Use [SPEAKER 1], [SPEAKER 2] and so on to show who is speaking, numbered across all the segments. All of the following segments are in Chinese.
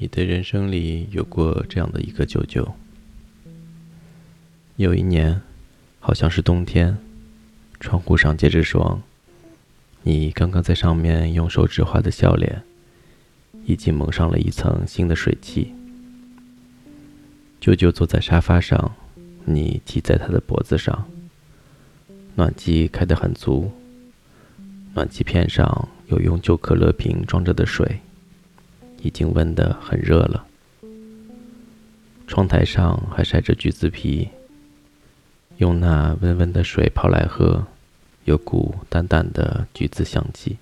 [SPEAKER 1] 你的人生里有过这样的一个舅舅。有一年，好像是冬天，窗户上结着霜，你刚刚在上面用手指画的笑脸，已经蒙上了一层新的水汽。舅舅坐在沙发上，你骑在他的脖子上，暖气开得很足，暖气片上有用旧可乐瓶装着的水。已经温得很热了。窗台上还晒着橘子皮，用那温温的水泡来喝，有股淡淡的橘子香气。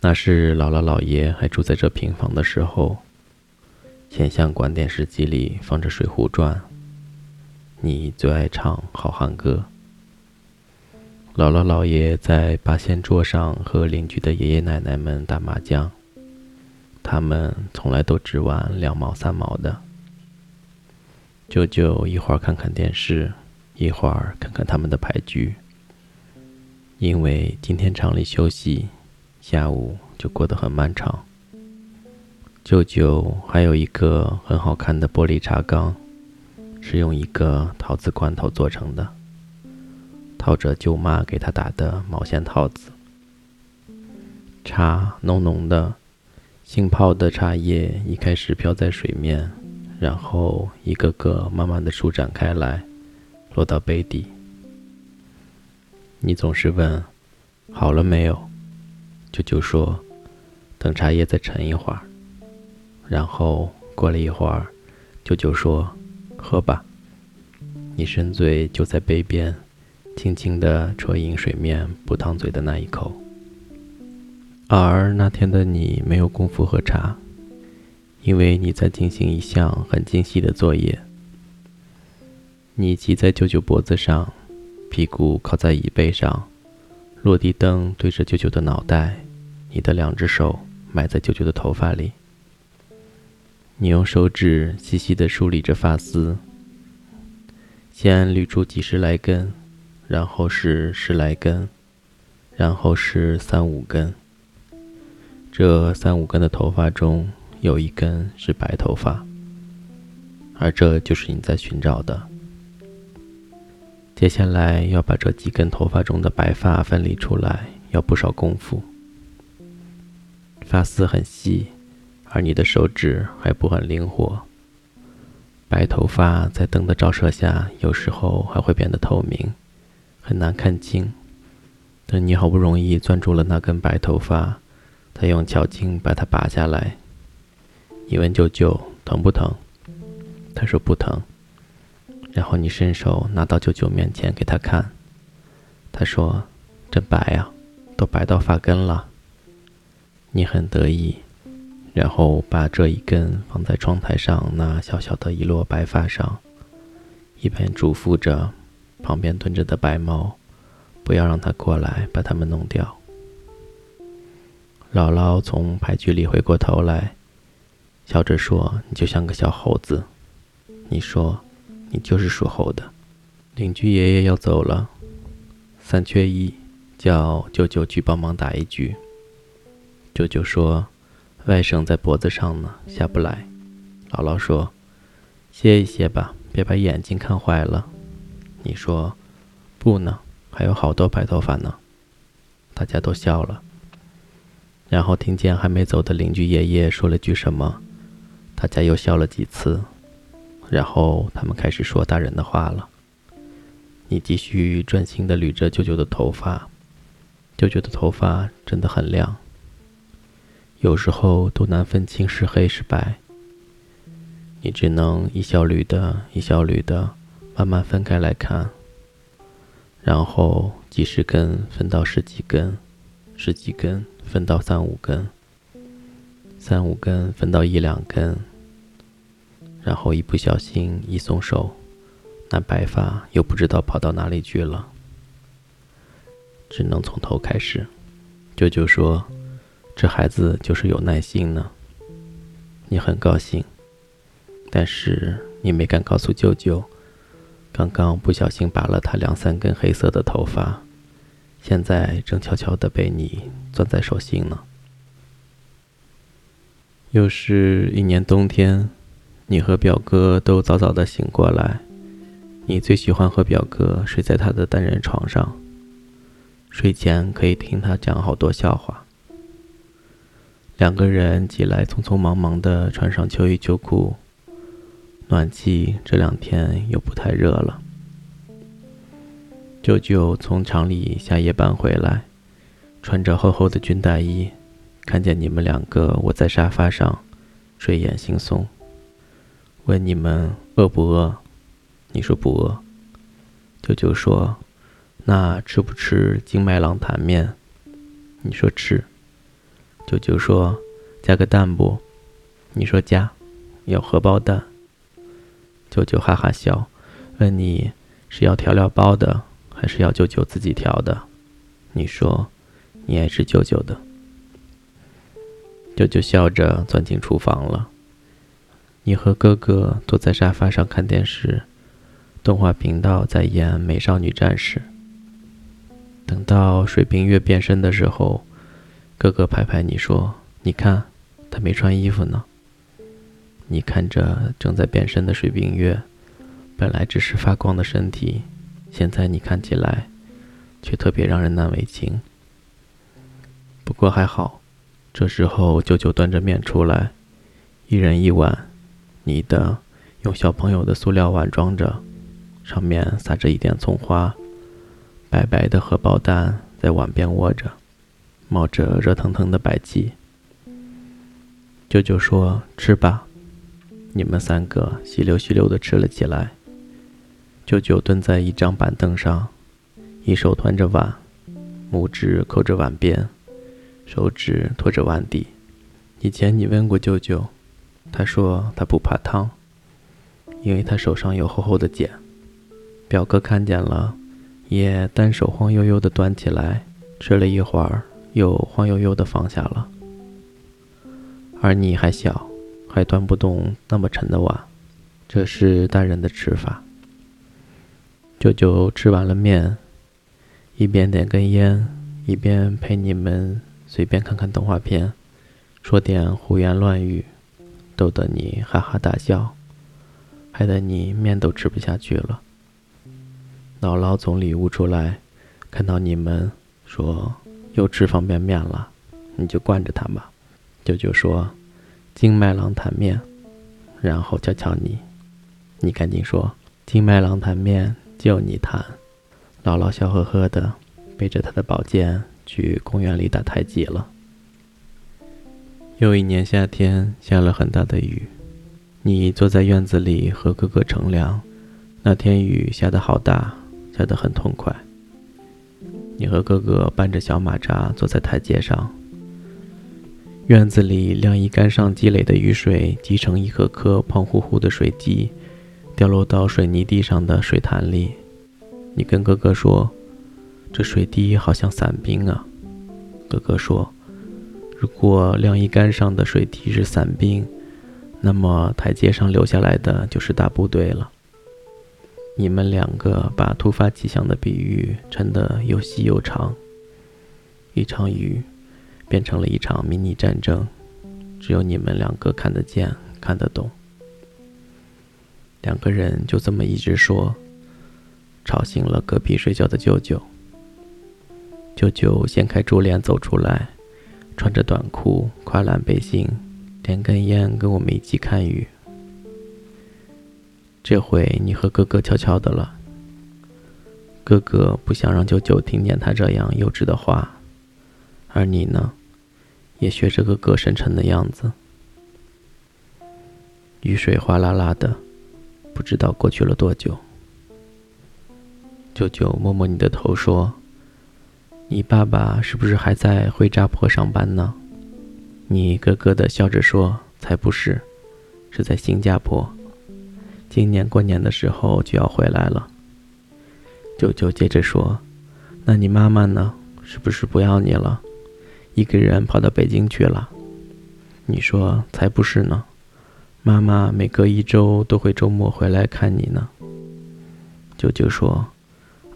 [SPEAKER 1] 那是姥姥姥爷还住在这平房的时候，前相馆电视机里放着《水浒传》，你最爱唱《好汉歌》。姥姥姥爷在八仙桌上和邻居的爷爷奶奶们打麻将，他们从来都只玩两毛三毛的。舅舅一会儿看看电视，一会儿看看他们的牌局。因为今天厂里休息，下午就过得很漫长。舅舅还有一个很好看的玻璃茶缸，是用一个陶瓷罐头做成的。套着舅妈给他打的毛线套子，茶浓浓的，浸泡的茶叶一开始飘在水面，然后一个个慢慢的舒展开来，落到杯底。你总是问：“好了没有？”舅舅说：“等茶叶再沉一会儿。”然后过了一会儿，舅舅说：“喝吧。”你深醉就在杯边。轻轻地啜饮水面不烫嘴的那一口，而那天的你没有功夫喝茶，因为你在进行一项很精细的作业。你骑在舅舅脖子上，屁股靠在椅背上，落地灯对着舅舅的脑袋，你的两只手埋在舅舅的头发里，你用手指细细地梳理着发丝，先捋出几十来根。然后是十来根，然后是三五根。这三五根的头发中有一根是白头发，而这就是你在寻找的。接下来要把这几根头发中的白发分离出来，要不少功夫。发丝很细，而你的手指还不很灵活。白头发在灯的照射下，有时候还会变得透明。很难看清，等你好不容易攥住了那根白头发，他用巧劲把它拔下来。你问舅舅疼不疼？他说不疼。然后你伸手拿到舅舅面前给他看，他说：“真白啊，都白到发根了。”你很得意，然后把这一根放在窗台上那小小的一摞白发上，一边嘱咐着。旁边蹲着的白猫，不要让它过来把它们弄掉。姥姥从牌局里回过头来，笑着说：“你就像个小猴子。”你说：“你就是属猴的。”邻居爷爷要走了，三缺一，叫舅舅去帮忙打一局。舅舅说：“外甥在脖子上呢，下不来。”姥姥说：“歇一歇吧，别把眼睛看坏了。”你说不呢，还有好多白头发呢。大家都笑了，然后听见还没走的邻居爷爷说了句什么，大家又笑了几次，然后他们开始说大人的话了。你继续专心地捋着舅舅的头发，舅舅的头发真的很亮，有时候都难分清是黑是白。你只能一小缕的，一小缕的。慢慢分开来看，然后几十根分到十几根，十几根分到三五根，三五根分到一两根，然后一不小心一松手，那白发又不知道跑到哪里去了，只能从头开始。舅舅说：“这孩子就是有耐心呢。”你很高兴，但是你没敢告诉舅舅。刚刚不小心拔了他两三根黑色的头发，现在正悄悄地被你攥在手心呢。又是一年冬天，你和表哥都早早的醒过来。你最喜欢和表哥睡在他的单人床上，睡前可以听他讲好多笑话。两个人起来，匆匆忙忙的穿上秋衣秋裤。暖气这两天又不太热了。舅舅从厂里下夜班回来，穿着厚厚的军大衣。看见你们两个窝在沙发上，睡眼惺忪，问你们饿不饿？你说不饿。舅舅说：“那吃不吃金麦郎坛面？”你说吃。舅舅说：“加个蛋不？”你说加。要荷包蛋。舅舅哈哈笑，问你是要调料包的，还是要舅舅自己调的？你说你爱吃舅舅的。舅舅笑着钻进厨房了。你和哥哥坐在沙发上看电视，动画频道在演《美少女战士》。等到水冰月变身的时候，哥哥拍拍你说：“你看，他没穿衣服呢。”你看着正在变身的水冰月，本来只是发光的身体，现在你看起来却特别让人难为情。不过还好。这时候，舅舅端着面出来，一人一碗。你的用小朋友的塑料碗装着，上面撒着一点葱花，白白的荷包蛋在碗边窝着，冒着热腾腾的白气。舅舅说：“吃吧。”你们三个稀溜稀溜的吃了起来。舅舅蹲在一张板凳上，一手端着碗，拇指扣着碗边。手指托着碗底。以前你问过舅舅，他说他不怕烫，因为他手上有厚厚的茧。表哥看见了，也单手晃悠悠地端起来，吃了一会儿，又晃悠悠地放下了。而你还小，还端不动那么沉的碗，这是大人的吃法。舅舅吃完了面，一边点根烟，一边陪你们。随便看看动画片，说点胡言乱语，逗得你哈哈大笑，害得你面都吃不下去了。姥姥从里屋出来，看到你们，说又吃方便面了，你就惯着他吧。舅舅说金麦郎坛面，然后瞧瞧你，你赶紧说金麦郎坛面就你弹。姥姥笑呵呵的，背着他的宝剑。去公园里打太极了。又一年夏天，下了很大的雨。你坐在院子里和哥哥乘凉。那天雨下得好大，下得很痛快。你和哥哥搬着小马扎坐在台阶上。院子里晾衣杆上积累的雨水积成一颗颗胖乎乎的水滴，掉落到水泥地上的水潭里。你跟哥哥说。这水滴好像伞兵啊，哥哥说：“如果晾衣杆上的水滴是伞兵，那么台阶上留下来的就是大部队了。”你们两个把突发奇想的比喻撑得又细又长，一场雨变成了一场迷你战争，只有你们两个看得见、看得懂。两个人就这么一直说，吵醒了隔壁睡觉的舅舅。舅舅掀开珠帘走出来，穿着短裤、跨栏背心，点根烟，跟我们一起看雨。这回你和哥哥悄悄的了。哥哥不想让舅舅听见他这样幼稚的话，而你呢，也学着哥哥深沉的样子。雨水哗啦啦的，不知道过去了多久。舅舅摸摸你的头说。你爸爸是不是还在灰渣坡上班呢？你咯咯的笑着说：“才不是，是在新加坡。今年过年的时候就要回来了。”舅舅接着说：“那你妈妈呢？是不是不要你了，一个人跑到北京去了？”你说：“才不是呢，妈妈每隔一周都会周末回来看你呢。”舅舅说：“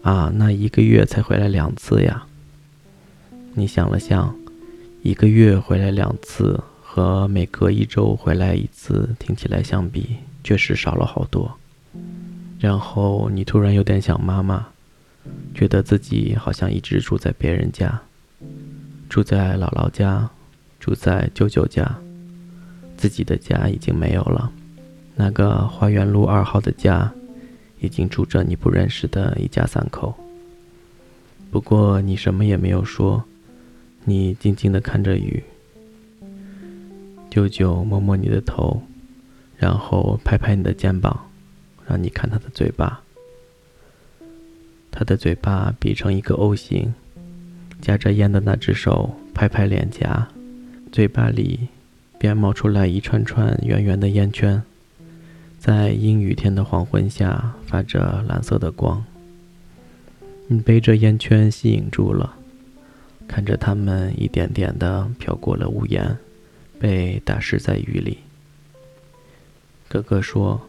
[SPEAKER 1] 啊，那一个月才回来两次呀。”你想了想，一个月回来两次，和每隔一周回来一次听起来相比，确实少了好多。然后你突然有点想妈妈，觉得自己好像一直住在别人家，住在姥姥家，住在舅舅家，自己的家已经没有了。那个花园路二号的家，已经住着你不认识的一家三口。不过你什么也没有说，你静静的看着雨。舅舅摸摸你的头，然后拍拍你的肩膀，让你看他的嘴巴。他的嘴巴比成一个 O 型，夹着烟的那只手拍拍脸颊，嘴巴里便冒出来一串串圆圆的烟圈，在阴雨天的黄昏下发着蓝色的光。你被这烟圈吸引住了，看着它们一点点地飘过了屋檐，被打湿在雨里。哥哥说：“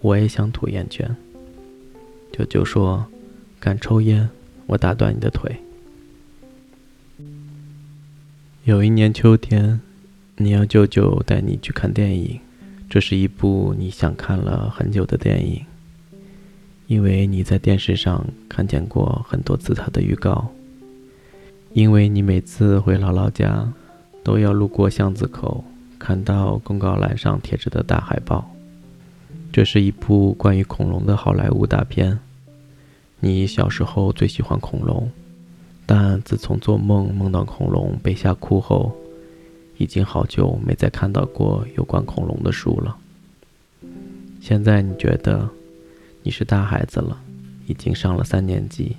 [SPEAKER 1] 我也想吐烟圈。”舅舅说：“敢抽烟，我打断你的腿。”有一年秋天，你要舅舅带你去看电影，这是一部你想看了很久的电影。因为你在电视上看见过很多次他的预告，因为你每次回姥姥家，都要路过巷子口，看到公告栏上贴着的大海报。这是一部关于恐龙的好莱坞大片。你小时候最喜欢恐龙，但自从做梦梦到恐龙被吓哭后，已经好久没再看到过有关恐龙的书了。现在你觉得？你是大孩子了，已经上了三年级，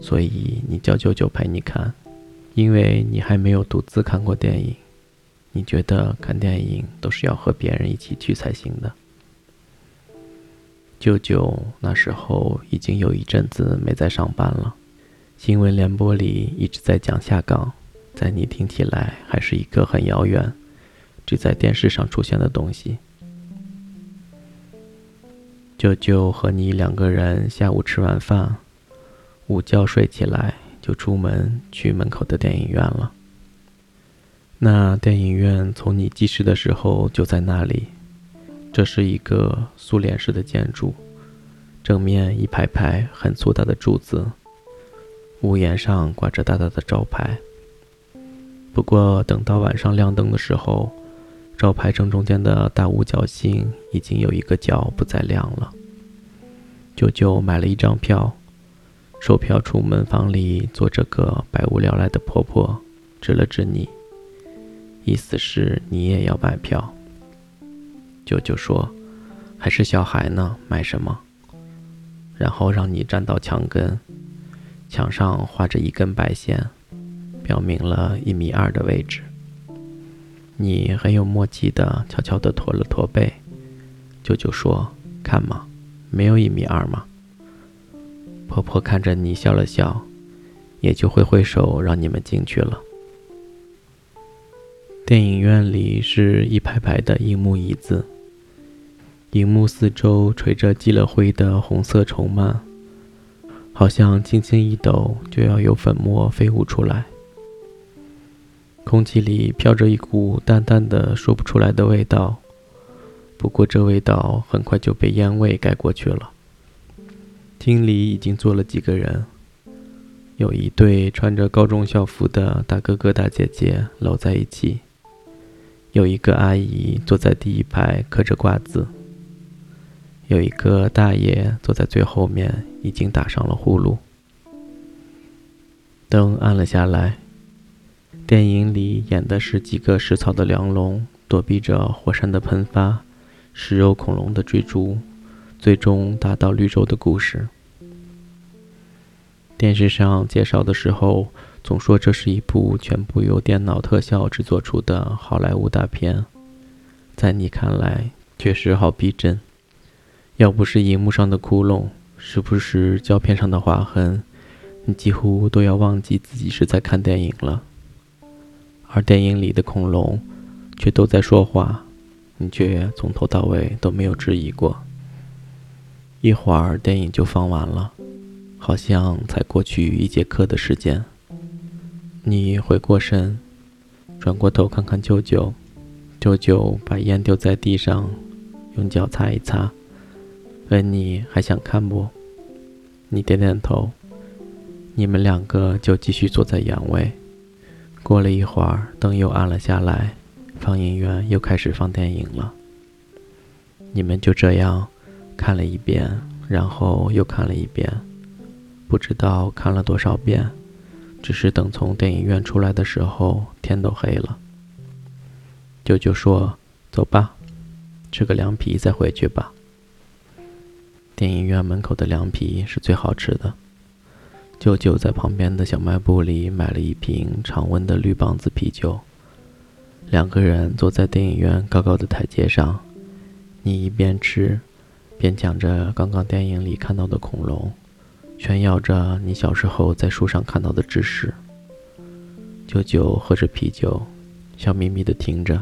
[SPEAKER 1] 所以你叫舅舅陪你看，因为你还没有独自看过电影。你觉得看电影都是要和别人一起去才行的。舅舅那时候已经有一阵子没在上班了，新闻联播里一直在讲下岗，在你听起来还是一个很遥远，只在电视上出现的东西。舅舅和你两个人下午吃完饭，午觉睡起来就出门去门口的电影院了。那电影院从你记事的时候就在那里。这是一个苏联式的建筑，正面一排排很粗大的柱子，屋檐上挂着大大的招牌。不过等到晚上亮灯的时候，招牌正中间的大五角星已经有一个角不再亮了。舅舅买了一张票，售票处门房里坐着个百无聊赖的婆婆，指了指你，意思是你也要买票。舅舅说：“还是小孩呢，买什么？”然后让你站到墙根，墙上画着一根白线，表明了一米二的位置。你很有默契的悄悄地驼了驼背，舅舅说：“看嘛，没有一米二嘛。”婆婆看着你笑了笑，也就挥挥手让你们进去了。电影院里是一排排的银幕椅子，荧幕四周垂着积了灰的红色绸幔，好像轻轻一抖就要有粉末飞舞出来。空气里飘着一股淡淡的、说不出来的味道，不过这味道很快就被烟味盖过去了。厅里已经坐了几个人，有一对穿着高中校服的大哥哥大姐姐搂在一起，有一个阿姨坐在第一排嗑着瓜子，有一个大爷坐在最后面，已经打上了呼噜。灯暗了下来。电影里演的是几个食草的梁龙躲避着火山的喷发、食肉恐龙的追逐，最终达到绿洲的故事。电视上介绍的时候总说这是一部全部由电脑特效制作出的好莱坞大片，在你看来确实好逼真。要不是荧幕上的窟窿，时不时胶片上的划痕，你几乎都要忘记自己是在看电影了。而电影里的恐龙却都在说话，你却从头到尾都没有质疑过。一会儿电影就放完了，好像才过去一节课的时间。你回过身，转过头看看舅舅，舅舅把烟丢在地上，用脚擦一擦，问你还想看不？你点点头。你们两个就继续坐在原位。过了一会儿，灯又暗了下来，放映员又开始放电影了。你们就这样看了一遍，然后又看了一遍，不知道看了多少遍。只是等从电影院出来的时候，天都黑了。舅舅说：“走吧，吃个凉皮再回去吧。”电影院门口的凉皮是最好吃的。舅舅在旁边的小卖部里买了一瓶常温的绿棒子啤酒。两个人坐在电影院高高的台阶上，你一边吃，边讲着刚刚电影里看到的恐龙。炫耀着你小时候在书上看到的知识。舅舅喝着啤酒，笑眯眯地听着。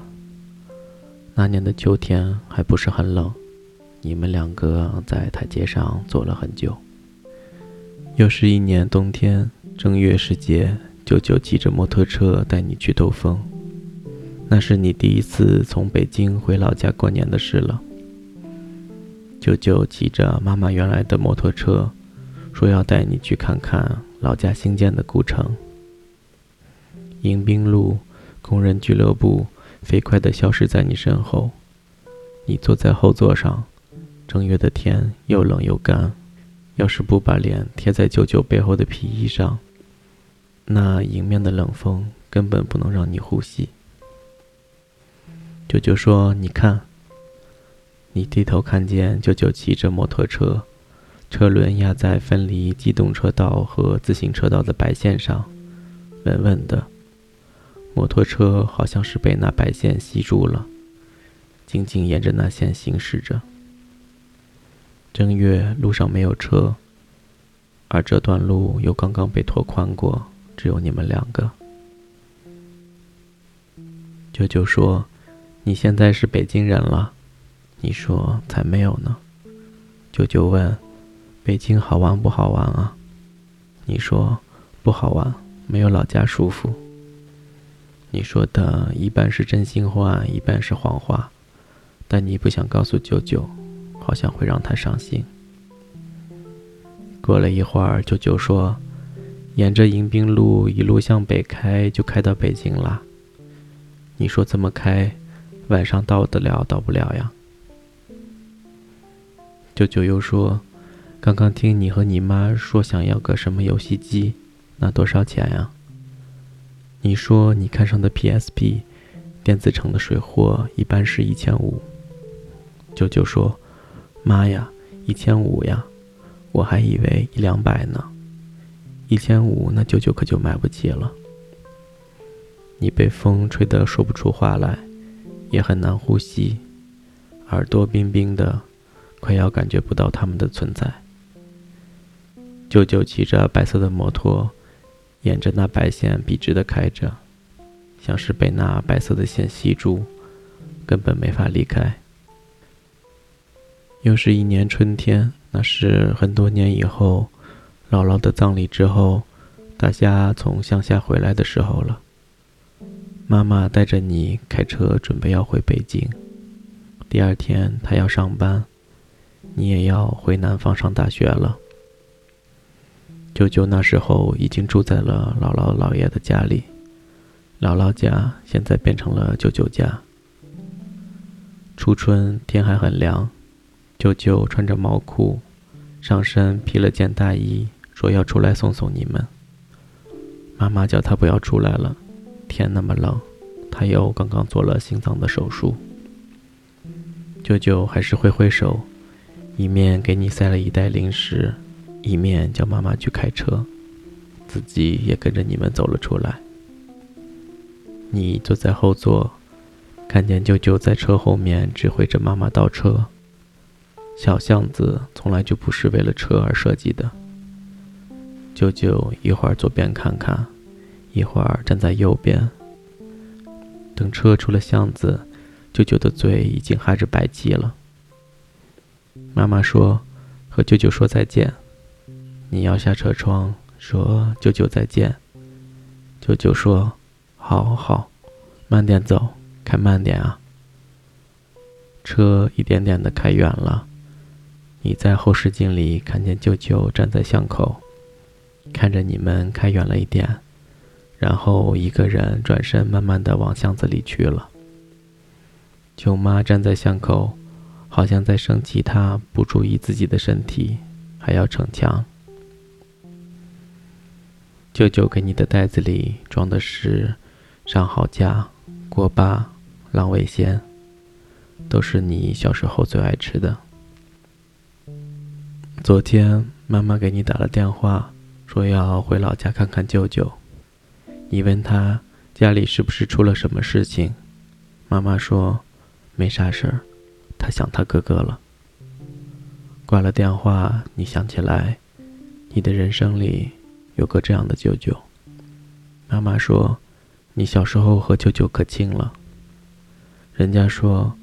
[SPEAKER 1] 那年的秋天还不是很冷，你们两个在台阶上坐了很久。又是一年冬天，正月时节，舅舅骑着摩托车带你去兜风。那是你第一次从北京回老家过年的事了。舅舅骑着妈妈原来的摩托车。说要带你去看看老家新建的古城。迎宾路工人俱乐部飞快地消失在你身后，你坐在后座上。正月的天又冷又干，要是不把脸贴在舅舅背后的皮衣上，那迎面的冷风根本不能让你呼吸。舅舅说：“你看。”你低头看见舅舅骑着摩托车。车轮压在分离机动车道和自行车道的白线上，稳稳的。摩托车好像是被那白线吸住了，静静沿着那线行驶着。正月路上没有车，而这段路又刚刚被拓宽过，只有你们两个。舅舅说：“你现在是北京人了。”你说：“才没有呢。”舅舅问。北京好玩不好玩啊？你说不好玩，没有老家舒服。你说的一半是真心话，一半是谎话，但你不想告诉舅舅，好像会让他伤心。过了一会儿，舅舅说：“沿着迎宾路一路向北开，就开到北京了。”你说怎么开？晚上到得了，到不了呀？舅舅又说。刚刚听你和你妈说想要个什么游戏机，那多少钱呀？你说你看上的 PSP，电子城的水货一般是一千五。舅舅说：“妈呀，一千五呀，我还以为一两百呢。一千五，那舅舅可就买不起了。”你被风吹得说不出话来，也很难呼吸，耳朵冰冰的，快要感觉不到他们的存在。舅舅骑着白色的摩托，沿着那白线笔直地开着，像是被那白色的线吸住，根本没法离开。又是一年春天，那是很多年以后，姥姥的葬礼之后，大家从乡下回来的时候了。妈妈带着你开车，准备要回北京。第二天她要上班，你也要回南方上大学了。舅舅那时候已经住在了姥姥姥爷的家里，姥姥家现在变成了舅舅家。初春天还很凉，舅舅穿着毛裤，上身披了件大衣，说要出来送送你们。妈妈叫他不要出来了，天那么冷，他又刚刚做了心脏的手术。舅舅还是挥挥手，一面给你塞了一袋零食。一面叫妈妈去开车，自己也跟着你们走了出来。你坐在后座，看见舅舅在车后面指挥着妈妈倒车。小巷子从来就不是为了车而设计的。舅舅一会儿左边看看，一会儿站在右边。等车出了巷子，舅舅的嘴已经含着白气了。妈妈说：“和舅舅说再见。”你摇下车窗，说：“舅舅再见。”舅舅说：“好好，慢点走，开慢点啊。”车一点点的开远了，你在后视镜里看见舅舅站在巷口，看着你们开远了一点，然后一个人转身，慢慢的往巷子里去了。舅妈站在巷口，好像在生气，她不注意自己的身体，还要逞强。舅舅给你的袋子里装的是上好佳、锅巴、浪味仙。都是你小时候最爱吃的。昨天妈妈给你打了电话，说要回老家看看舅舅。你问他家里是不是出了什么事情，妈妈说没啥事儿，他想他哥哥了。挂了电话，你想起来，你的人生里有个这样的舅舅。妈妈说，你小时候和舅舅可亲了。人家说。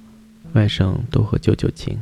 [SPEAKER 1] 外甥都和舅舅亲。